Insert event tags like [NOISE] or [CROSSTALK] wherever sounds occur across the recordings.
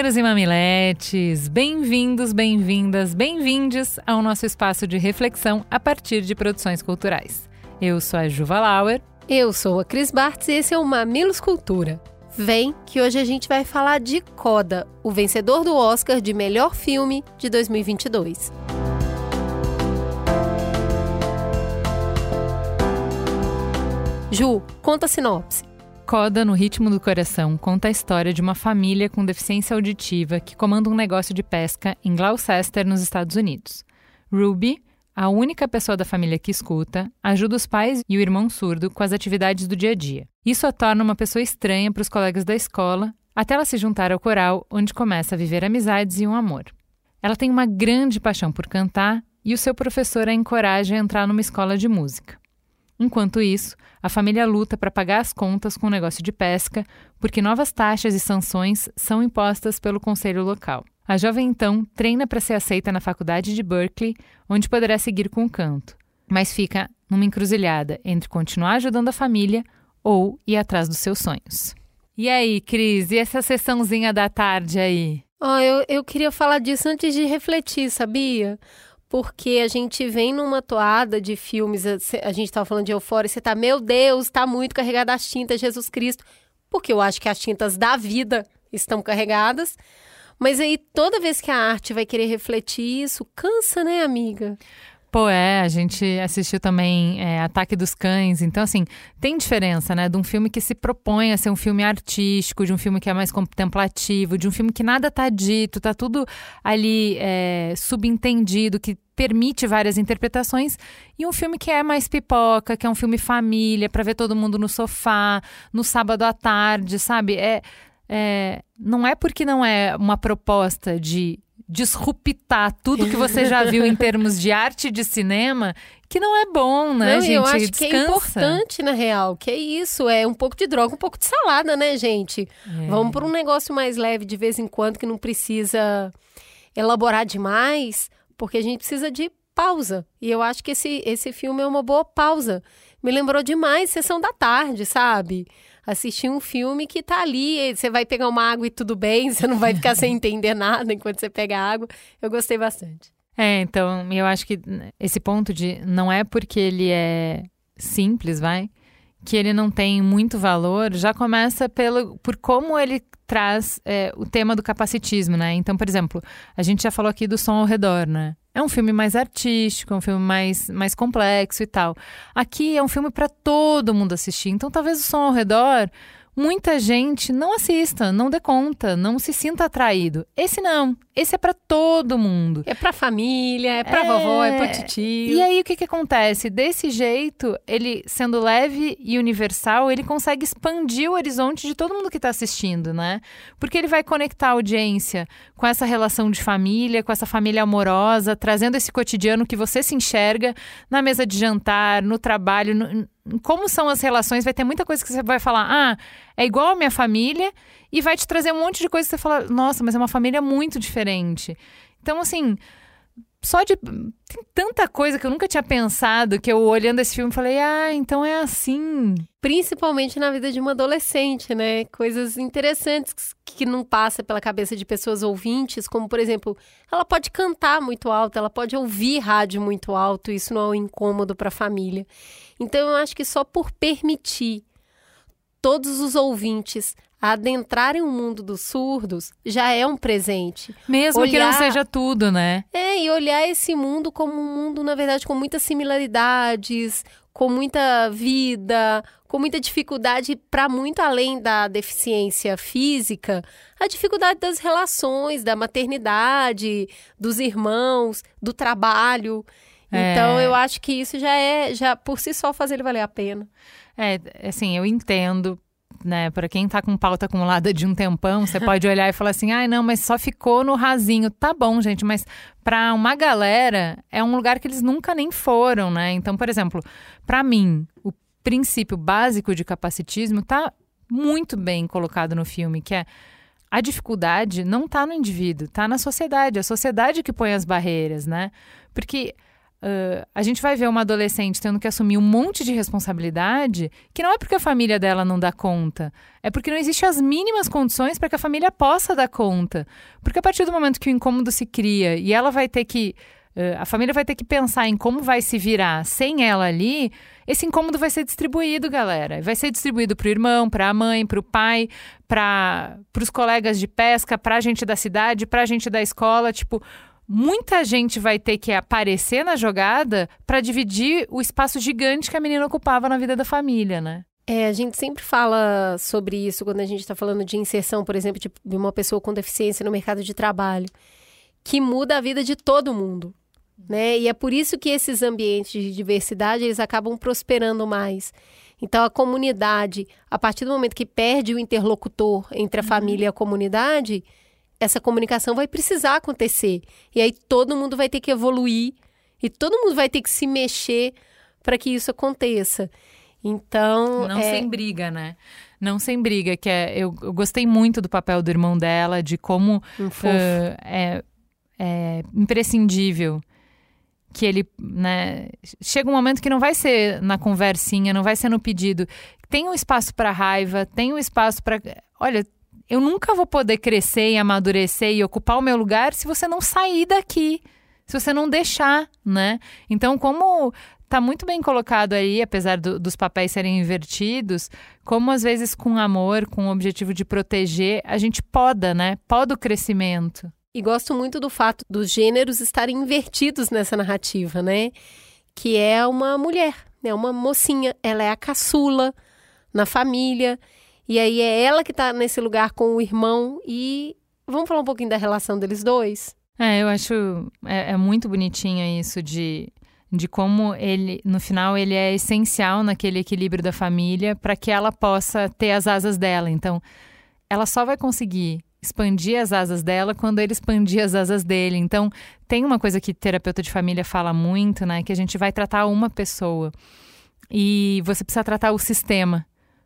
Mamileiros e mamiletes, bem-vindos, bem-vindas, bem-vindes ao nosso espaço de reflexão a partir de produções culturais. Eu sou a Juva Lauer. Eu sou a Cris Bartz e esse é o Mamilos Cultura. Vem que hoje a gente vai falar de Coda, o vencedor do Oscar de melhor filme de 2022. Ju, conta a sinopse. Coda no Ritmo do Coração conta a história de uma família com deficiência auditiva que comanda um negócio de pesca em Gloucester, nos Estados Unidos. Ruby, a única pessoa da família que escuta, ajuda os pais e o irmão surdo com as atividades do dia a dia. Isso a torna uma pessoa estranha para os colegas da escola, até ela se juntar ao coral, onde começa a viver amizades e um amor. Ela tem uma grande paixão por cantar e o seu professor a encoraja a entrar numa escola de música. Enquanto isso, a família luta para pagar as contas com o negócio de pesca, porque novas taxas e sanções são impostas pelo conselho local. A jovem então treina para ser aceita na faculdade de Berkeley, onde poderá seguir com o canto, mas fica numa encruzilhada entre continuar ajudando a família ou ir atrás dos seus sonhos. E aí, Cris, e essa sessãozinha da tarde aí? Oh, eu, eu queria falar disso antes de refletir, sabia? Porque a gente vem numa toada de filmes, a gente estava falando de Eufória, você tá, meu Deus, está muito carregada as tintas, Jesus Cristo, porque eu acho que as tintas da vida estão carregadas, mas aí toda vez que a arte vai querer refletir isso, cansa, né, amiga? Pô, é, a gente assistiu também é, Ataque dos Cães. Então, assim, tem diferença, né? De um filme que se propõe a ser um filme artístico, de um filme que é mais contemplativo, de um filme que nada tá dito, tá tudo ali é, subentendido, que permite várias interpretações, e um filme que é mais pipoca, que é um filme família, para ver todo mundo no sofá, no sábado à tarde, sabe? É, é, não é porque não é uma proposta de disruptar tudo que você já viu em [LAUGHS] termos de arte de cinema, que não é bom, né, não, gente? Eu acho Descansa. que é importante, na real, que é isso, é um pouco de droga, um pouco de salada, né, gente? É. Vamos para um negócio mais leve de vez em quando, que não precisa elaborar demais, porque a gente precisa de pausa. E eu acho que esse, esse filme é uma boa pausa. Me lembrou demais Sessão da Tarde, sabe? Assistir um filme que tá ali, você vai pegar uma água e tudo bem, [LAUGHS] você não vai ficar sem entender nada enquanto você pega a água. Eu gostei bastante. É, então, eu acho que esse ponto de não é porque ele é simples, vai, que ele não tem muito valor, já começa pelo, por como ele traz é, o tema do capacitismo, né? Então, por exemplo, a gente já falou aqui do som ao redor, né? É um filme mais artístico, é um filme mais, mais complexo e tal. Aqui é um filme para todo mundo assistir. Então, talvez o som ao redor muita gente não assista, não dê conta, não se sinta atraído. Esse não. Esse é para todo mundo. É para família, é para é... vovó, é para tio. E aí o que que acontece? Desse jeito, ele sendo leve e universal, ele consegue expandir o horizonte de todo mundo que está assistindo, né? Porque ele vai conectar a audiência com essa relação de família, com essa família amorosa, trazendo esse cotidiano que você se enxerga na mesa de jantar, no trabalho, no como são as relações, vai ter muita coisa que você vai falar, ah, é igual a minha família, e vai te trazer um monte de coisa que você fala, nossa, mas é uma família muito diferente. Então, assim, só de. Tem tanta coisa que eu nunca tinha pensado que eu olhando esse filme falei, ah, então é assim. Principalmente na vida de uma adolescente, né? Coisas interessantes que não passa pela cabeça de pessoas ouvintes, como por exemplo, ela pode cantar muito alto, ela pode ouvir rádio muito alto, isso não é um incômodo para a família. Então eu acho que só por permitir todos os ouvintes adentrarem o mundo dos surdos já é um presente. Mesmo olhar... que não seja tudo, né? É, e olhar esse mundo como um mundo, na verdade, com muitas similaridades, com muita vida, com muita dificuldade para muito além da deficiência física, a dificuldade das relações, da maternidade, dos irmãos, do trabalho. É... Então eu acho que isso já é, já por si só faz ele valer a pena. É, assim, eu entendo né, para quem tá com pauta acumulada de um tempão, você pode olhar e falar assim: ai, ah, não, mas só ficou no rasinho. Tá bom, gente, mas para uma galera é um lugar que eles nunca nem foram, né? Então, por exemplo, para mim, o princípio básico de capacitismo tá muito bem colocado no filme, que é a dificuldade não está no indivíduo, está na sociedade. É a sociedade que põe as barreiras, né? Porque uh, a gente vai ver uma adolescente tendo que assumir um monte de responsabilidade que não é porque a família dela não dá conta, é porque não existem as mínimas condições para que a família possa dar conta. Porque a partir do momento que o incômodo se cria e ela vai ter que a família vai ter que pensar em como vai se virar sem ela ali. Esse incômodo vai ser distribuído, galera. Vai ser distribuído para o irmão, para a mãe, para o pai, para os colegas de pesca, para a gente da cidade, para a gente da escola. Tipo, muita gente vai ter que aparecer na jogada para dividir o espaço gigante que a menina ocupava na vida da família, né? É, a gente sempre fala sobre isso quando a gente está falando de inserção, por exemplo, de uma pessoa com deficiência no mercado de trabalho, que muda a vida de todo mundo né? E é por isso que esses ambientes de diversidade eles acabam prosperando mais. Então a comunidade, a partir do momento que perde o interlocutor entre a uhum. família e a comunidade, essa comunicação vai precisar acontecer. E aí todo mundo vai ter que evoluir e todo mundo vai ter que se mexer para que isso aconteça. Então. Não é... sem briga, né? Não sem briga, que é. Eu, eu, gostei muito do papel do irmão dela, de como um uh, é, é imprescindível que ele, né, chega um momento que não vai ser na conversinha, não vai ser no pedido. Tem um espaço para raiva, tem um espaço para, olha, eu nunca vou poder crescer e amadurecer e ocupar o meu lugar se você não sair daqui, se você não deixar, né? Então, como tá muito bem colocado aí, apesar do, dos papéis serem invertidos, como às vezes com amor, com o objetivo de proteger, a gente poda, né? Poda o crescimento. E gosto muito do fato dos gêneros estarem invertidos nessa narrativa, né? Que é uma mulher, né? Uma mocinha, ela é a caçula na família. E aí é ela que tá nesse lugar com o irmão. E vamos falar um pouquinho da relação deles dois? É, eu acho é, é muito bonitinho isso de, de como ele, no final, ele é essencial naquele equilíbrio da família para que ela possa ter as asas dela. Então, ela só vai conseguir expandir as asas dela quando ele expandir as asas dele. Então, tem uma coisa que terapeuta de família fala muito, né? Que a gente vai tratar uma pessoa e você precisa tratar o sistema.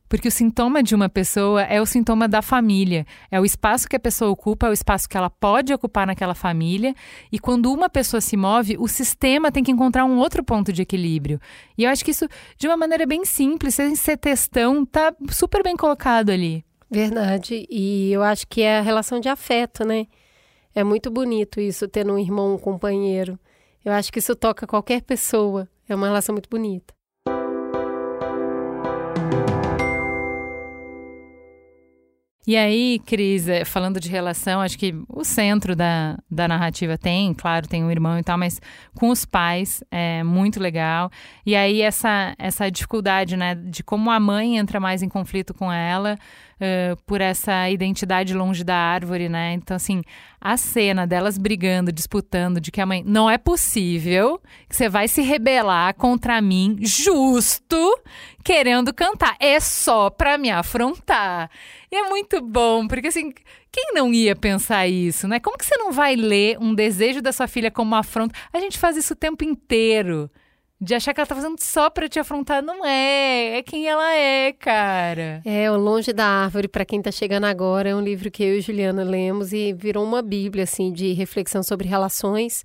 Porque o sintoma de uma pessoa é o sintoma da família. É o espaço que a pessoa ocupa, é o espaço que ela pode ocupar naquela família. E quando uma pessoa se move, o sistema tem que encontrar um outro ponto de equilíbrio. E eu acho que isso, de uma maneira bem simples, sem ser textão, tá super bem colocado ali. Verdade. E eu acho que é a relação de afeto, né? É muito bonito isso, ter um irmão, um companheiro. Eu acho que isso toca qualquer pessoa. É uma relação muito bonita. E aí, Cris, é, falando de relação, acho que o centro da, da narrativa tem, claro, tem um irmão e tal, mas com os pais é muito legal. E aí, essa, essa dificuldade, né, de como a mãe entra mais em conflito com ela, uh, por essa identidade longe da árvore, né? Então, assim, a cena delas brigando, disputando, de que a mãe não é possível que você vai se rebelar contra mim, justo, querendo cantar. É só pra me afrontar. E é muito bom, porque assim, quem não ia pensar isso, né? Como que você não vai ler um desejo da sua filha como uma afronta? A gente faz isso o tempo inteiro de achar que ela tá fazendo só para te afrontar. Não é, é quem ela é, cara. É, O Longe da Árvore, para quem tá chegando agora, é um livro que eu e Juliana lemos e virou uma bíblia, assim, de reflexão sobre relações.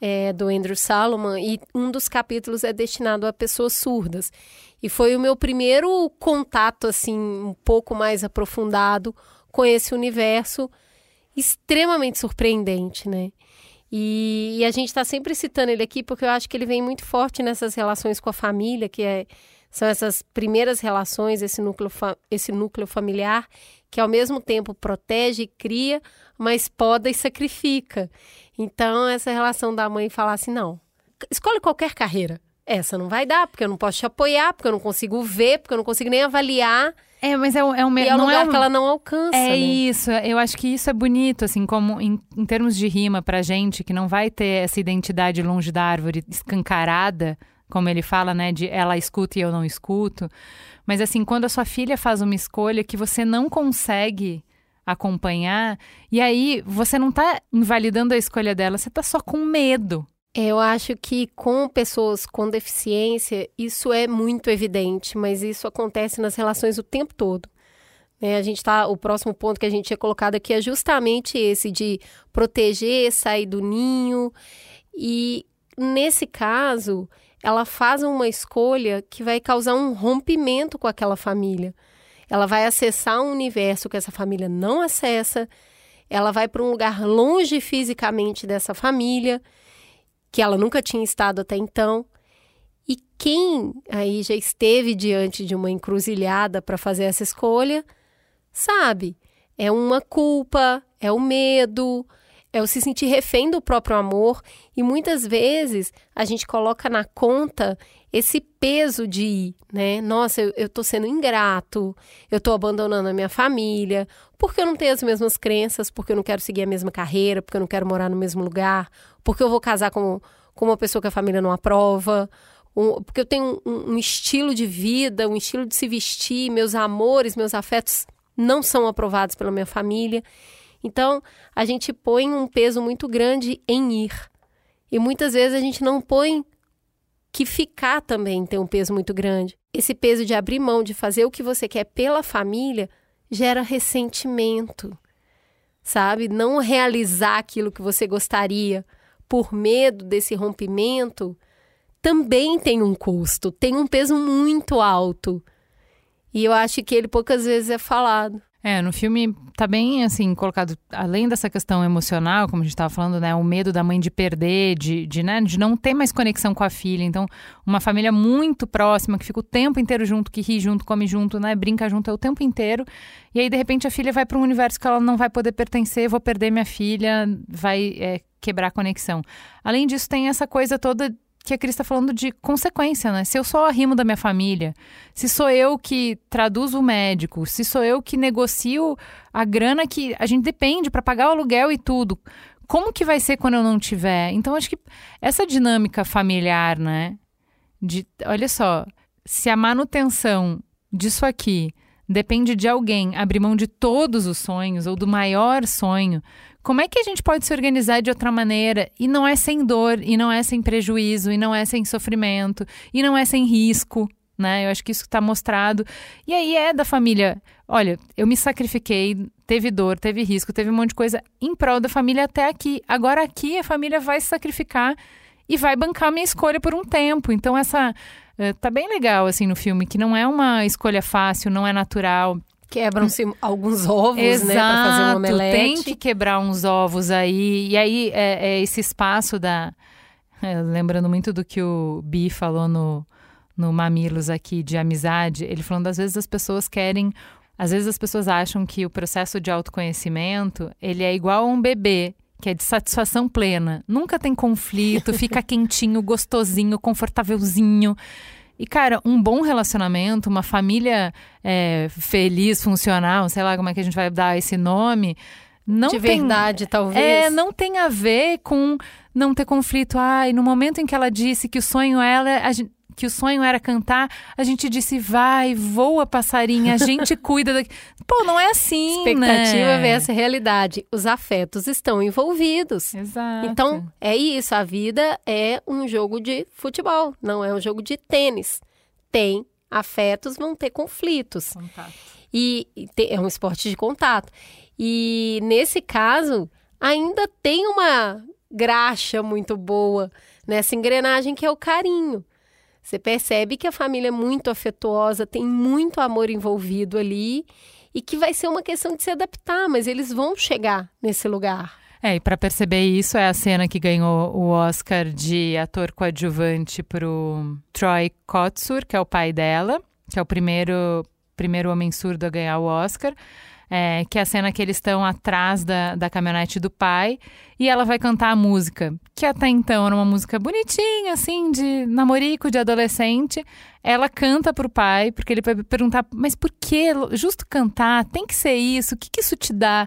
É, do Andrew Salomon e um dos capítulos é destinado a pessoas surdas. E foi o meu primeiro contato, assim, um pouco mais aprofundado com esse universo extremamente surpreendente, né? E, e a gente está sempre citando ele aqui porque eu acho que ele vem muito forte nessas relações com a família, que é, são essas primeiras relações, esse núcleo, esse núcleo familiar, que ao mesmo tempo protege e cria, mas poda e sacrifica. Então, essa relação da mãe falar assim: não, escolhe qualquer carreira. Essa não vai dar, porque eu não posso te apoiar, porque eu não consigo ver, porque eu não consigo nem avaliar. É, mas é, um, é um e é um não lugar é um... que ela não alcança. É né? isso, eu acho que isso é bonito, assim, como em, em, termos de rima pra gente, que não vai ter essa identidade longe da árvore escancarada, como ele fala, né, de ela escuta e eu não escuto. Mas assim, quando a sua filha faz uma escolha que você não consegue acompanhar, e aí você não está invalidando a escolha dela, você está só com medo. Eu acho que com pessoas com deficiência, isso é muito evidente, mas isso acontece nas relações o tempo todo. É, a gente tá, o próximo ponto que a gente tinha colocado aqui é justamente esse de proteger, sair do ninho. E nesse caso, ela faz uma escolha que vai causar um rompimento com aquela família. Ela vai acessar um universo que essa família não acessa. Ela vai para um lugar longe fisicamente dessa família, que ela nunca tinha estado até então. E quem aí já esteve diante de uma encruzilhada para fazer essa escolha, sabe? É uma culpa, é o medo, é o se sentir refém do próprio amor e muitas vezes a gente coloca na conta esse peso de, né? Nossa, eu, eu tô sendo ingrato, eu tô abandonando a minha família, porque eu não tenho as mesmas crenças, porque eu não quero seguir a mesma carreira, porque eu não quero morar no mesmo lugar, porque eu vou casar com, com uma pessoa que a família não aprova, um, porque eu tenho um, um estilo de vida, um estilo de se vestir, meus amores, meus afetos não são aprovados pela minha família. Então, a gente põe um peso muito grande em ir. E muitas vezes a gente não põe que ficar também tem um peso muito grande. Esse peso de abrir mão, de fazer o que você quer pela família, gera ressentimento, sabe? Não realizar aquilo que você gostaria por medo desse rompimento também tem um custo, tem um peso muito alto. E eu acho que ele poucas vezes é falado. É, no filme tá bem assim colocado, além dessa questão emocional, como a gente estava falando, né, o medo da mãe de perder, de, de, né, de não ter mais conexão com a filha. Então, uma família muito próxima que fica o tempo inteiro junto, que ri junto, come junto, né, brinca junto é o tempo inteiro. E aí de repente a filha vai para um universo que ela não vai poder pertencer, vou perder minha filha, vai é, quebrar a conexão. Além disso, tem essa coisa toda que a Cris está falando de consequência, né? Se eu sou arrimo da minha família, se sou eu que traduzo o médico, se sou eu que negocio a grana que a gente depende para pagar o aluguel e tudo, como que vai ser quando eu não tiver? Então, acho que essa dinâmica familiar, né? De, olha só, se a manutenção disso aqui depende de alguém abrir mão de todos os sonhos ou do maior sonho, como é que a gente pode se organizar de outra maneira? E não é sem dor, e não é sem prejuízo, e não é sem sofrimento, e não é sem risco, né? Eu acho que isso está mostrado. E aí é da família. Olha, eu me sacrifiquei, teve dor, teve risco, teve um monte de coisa em prol da família até aqui. Agora aqui a família vai se sacrificar e vai bancar minha escolha por um tempo. Então essa uh, tá bem legal assim no filme que não é uma escolha fácil, não é natural. Quebram-se alguns ovos, Exato, né, para fazer um omelete. Tem que quebrar uns ovos aí. E aí é, é esse espaço da. É, lembrando muito do que o Bi falou no, no Mamilos aqui de amizade, ele falando às vezes as pessoas querem. Às vezes as pessoas acham que o processo de autoconhecimento ele é igual a um bebê que é de satisfação plena. Nunca tem conflito, fica [LAUGHS] quentinho, gostosinho, confortávelzinho. E, cara, um bom relacionamento, uma família é, feliz, funcional, sei lá como é que a gente vai dar esse nome. Não de tem, verdade, talvez. É, não tem a ver com não ter conflito. Ai, no momento em que ela disse que o sonho ela, a gente, que o sonho era cantar, a gente disse, vai, voa, passarinha, a gente [LAUGHS] cuida daqui. Pô, não é assim, Expectativa né? versus realidade. Os afetos estão envolvidos. Exato. Então, é isso. A vida é um jogo de futebol, não é um jogo de tênis. Tem afetos, vão ter conflitos. Contato. E, e te, é um esporte de contato. E nesse caso, ainda tem uma graxa muito boa nessa engrenagem que é o carinho. Você percebe que a família é muito afetuosa, tem muito amor envolvido ali e que vai ser uma questão de se adaptar, mas eles vão chegar nesse lugar. É, e para perceber isso é a cena que ganhou o Oscar de ator coadjuvante pro Troy Kotsur, que é o pai dela, que é o primeiro primeiro homem surdo a ganhar o Oscar. É, que é a cena que eles estão atrás da, da caminhonete do pai, e ela vai cantar a música, que até então era uma música bonitinha, assim, de namorico, de adolescente. Ela canta pro pai, porque ele vai perguntar, mas por que justo cantar? Tem que ser isso? O que, que isso te dá?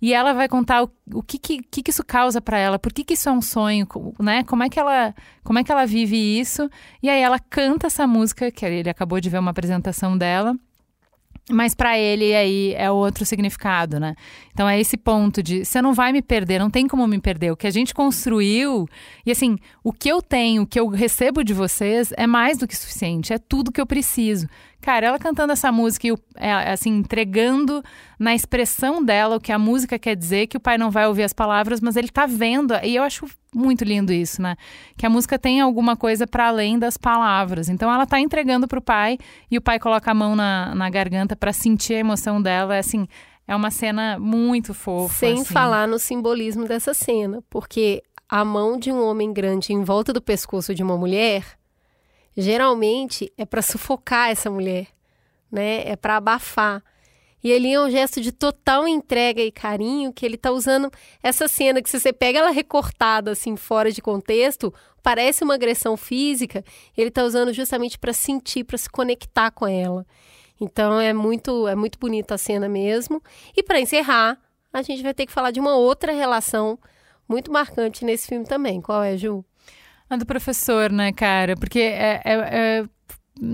E ela vai contar o, o que, que, que, isso causa para ela, por que, que isso é um sonho, né? Como é, que ela, como é que ela vive isso? E aí ela canta essa música, que ele acabou de ver uma apresentação dela. Mas para ele aí é outro significado, né? Então é esse ponto de você não vai me perder, não tem como me perder. O que a gente construiu e assim, o que eu tenho, o que eu recebo de vocês é mais do que suficiente, é tudo que eu preciso. Cara, ela cantando essa música e é, assim, entregando na expressão dela o que a música quer dizer, que o pai não vai ouvir as palavras, mas ele tá vendo. E eu acho muito lindo isso, né? Que a música tem alguma coisa para além das palavras. Então ela tá entregando pro pai e o pai coloca a mão na, na garganta para sentir a emoção dela. É assim, é uma cena muito fofa. Sem assim. falar no simbolismo dessa cena, porque a mão de um homem grande em volta do pescoço de uma mulher geralmente é para sufocar essa mulher, né? É para abafar. E ali é um gesto de total entrega e carinho que ele está usando essa cena que se você pega ela recortada assim fora de contexto, parece uma agressão física, ele está usando justamente para sentir, para se conectar com ela. Então é muito é muito bonita a cena mesmo. E para encerrar, a gente vai ter que falar de uma outra relação muito marcante nesse filme também. Qual é, Ju? A do professor, né, cara? Porque é, é, é,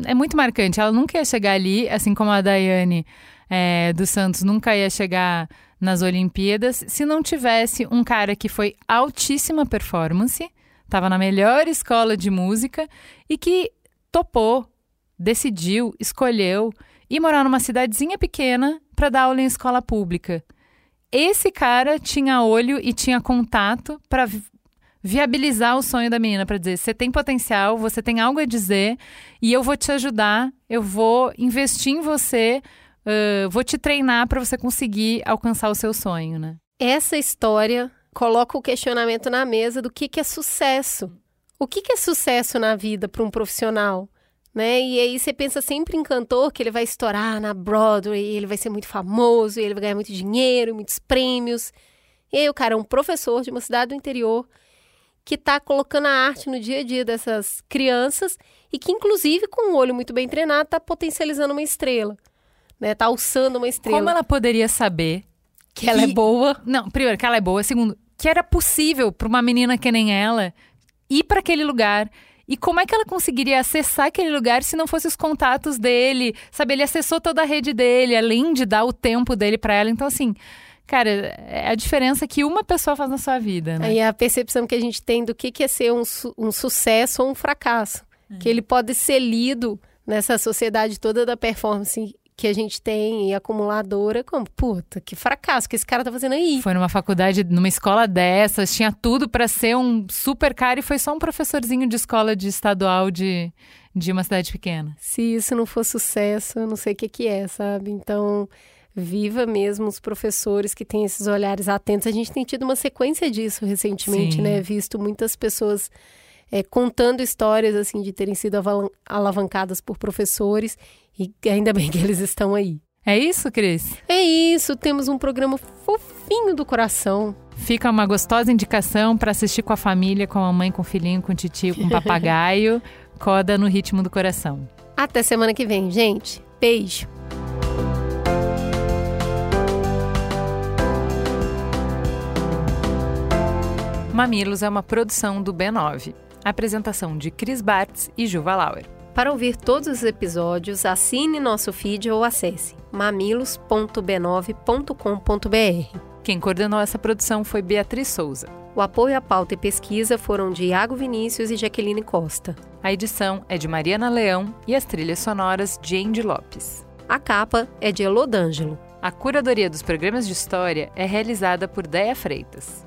é, muito marcante. Ela nunca ia chegar ali, assim como a Daiane é, dos Santos nunca ia chegar nas Olimpíadas, se não tivesse um cara que foi altíssima performance, estava na melhor escola de música e que topou, decidiu, escolheu ir morar numa cidadezinha pequena para dar aula em escola pública. Esse cara tinha olho e tinha contato para viabilizar o sonho da menina para dizer: você tem potencial, você tem algo a dizer e eu vou te ajudar, eu vou investir em você, uh, vou te treinar para você conseguir alcançar o seu sonho, né? Essa história coloca o questionamento na mesa do que, que é sucesso. O que, que é sucesso na vida para um profissional? Né? E aí você pensa sempre em cantor que ele vai estourar na Broadway, ele vai ser muito famoso, ele vai ganhar muito dinheiro, muitos prêmios. E aí o cara é um professor de uma cidade do interior que está colocando a arte no dia a dia dessas crianças e que, inclusive, com um olho muito bem treinado, está potencializando uma estrela. Né? Está alçando uma estrela. Como ela poderia saber que, que ela é boa? Não, primeiro, que ela é boa. Segundo, que era possível para uma menina que nem ela ir para aquele lugar. E como é que ela conseguiria acessar aquele lugar se não fosse os contatos dele? Sabe, ele acessou toda a rede dele, além de dar o tempo dele para ela. Então, assim, Cara, é a diferença que uma pessoa faz na sua vida, né? E a percepção que a gente tem do que, que é ser um, um sucesso ou um fracasso. É. Que ele pode ser lido nessa sociedade toda da performance que a gente tem e acumuladora, como, puta, que fracasso que esse cara tá fazendo aí. Foi numa faculdade, numa escola dessas, tinha tudo para ser um super cara e foi só um professorzinho de escola de estadual de, de uma cidade pequena. Se isso não for sucesso, eu não sei o que que é, sabe? Então, viva mesmo os professores que têm esses olhares atentos. A gente tem tido uma sequência disso recentemente, Sim. né? Visto muitas pessoas é, contando histórias assim de terem sido alavancadas por professores e ainda bem que eles estão aí. É isso, Cris? É isso. Temos um programa fofinho do coração. Fica uma gostosa indicação para assistir com a família, com a mamãe, com o filhinho, com o titio, com o [LAUGHS] papagaio. Coda no ritmo do coração. Até semana que vem, gente. Beijo. Mamilos é uma produção do B9. Apresentação de Cris Bartz e Juva Lauer. Para ouvir todos os episódios, assine nosso feed ou acesse mamilos.b9.com.br. Quem coordenou essa produção foi Beatriz Souza. O apoio à pauta e pesquisa foram de Iago Vinícius e Jaqueline Costa. A edição é de Mariana Leão e as trilhas sonoras de Andy Lopes. A capa é de Elodângelo. A curadoria dos programas de história é realizada por Deia Freitas.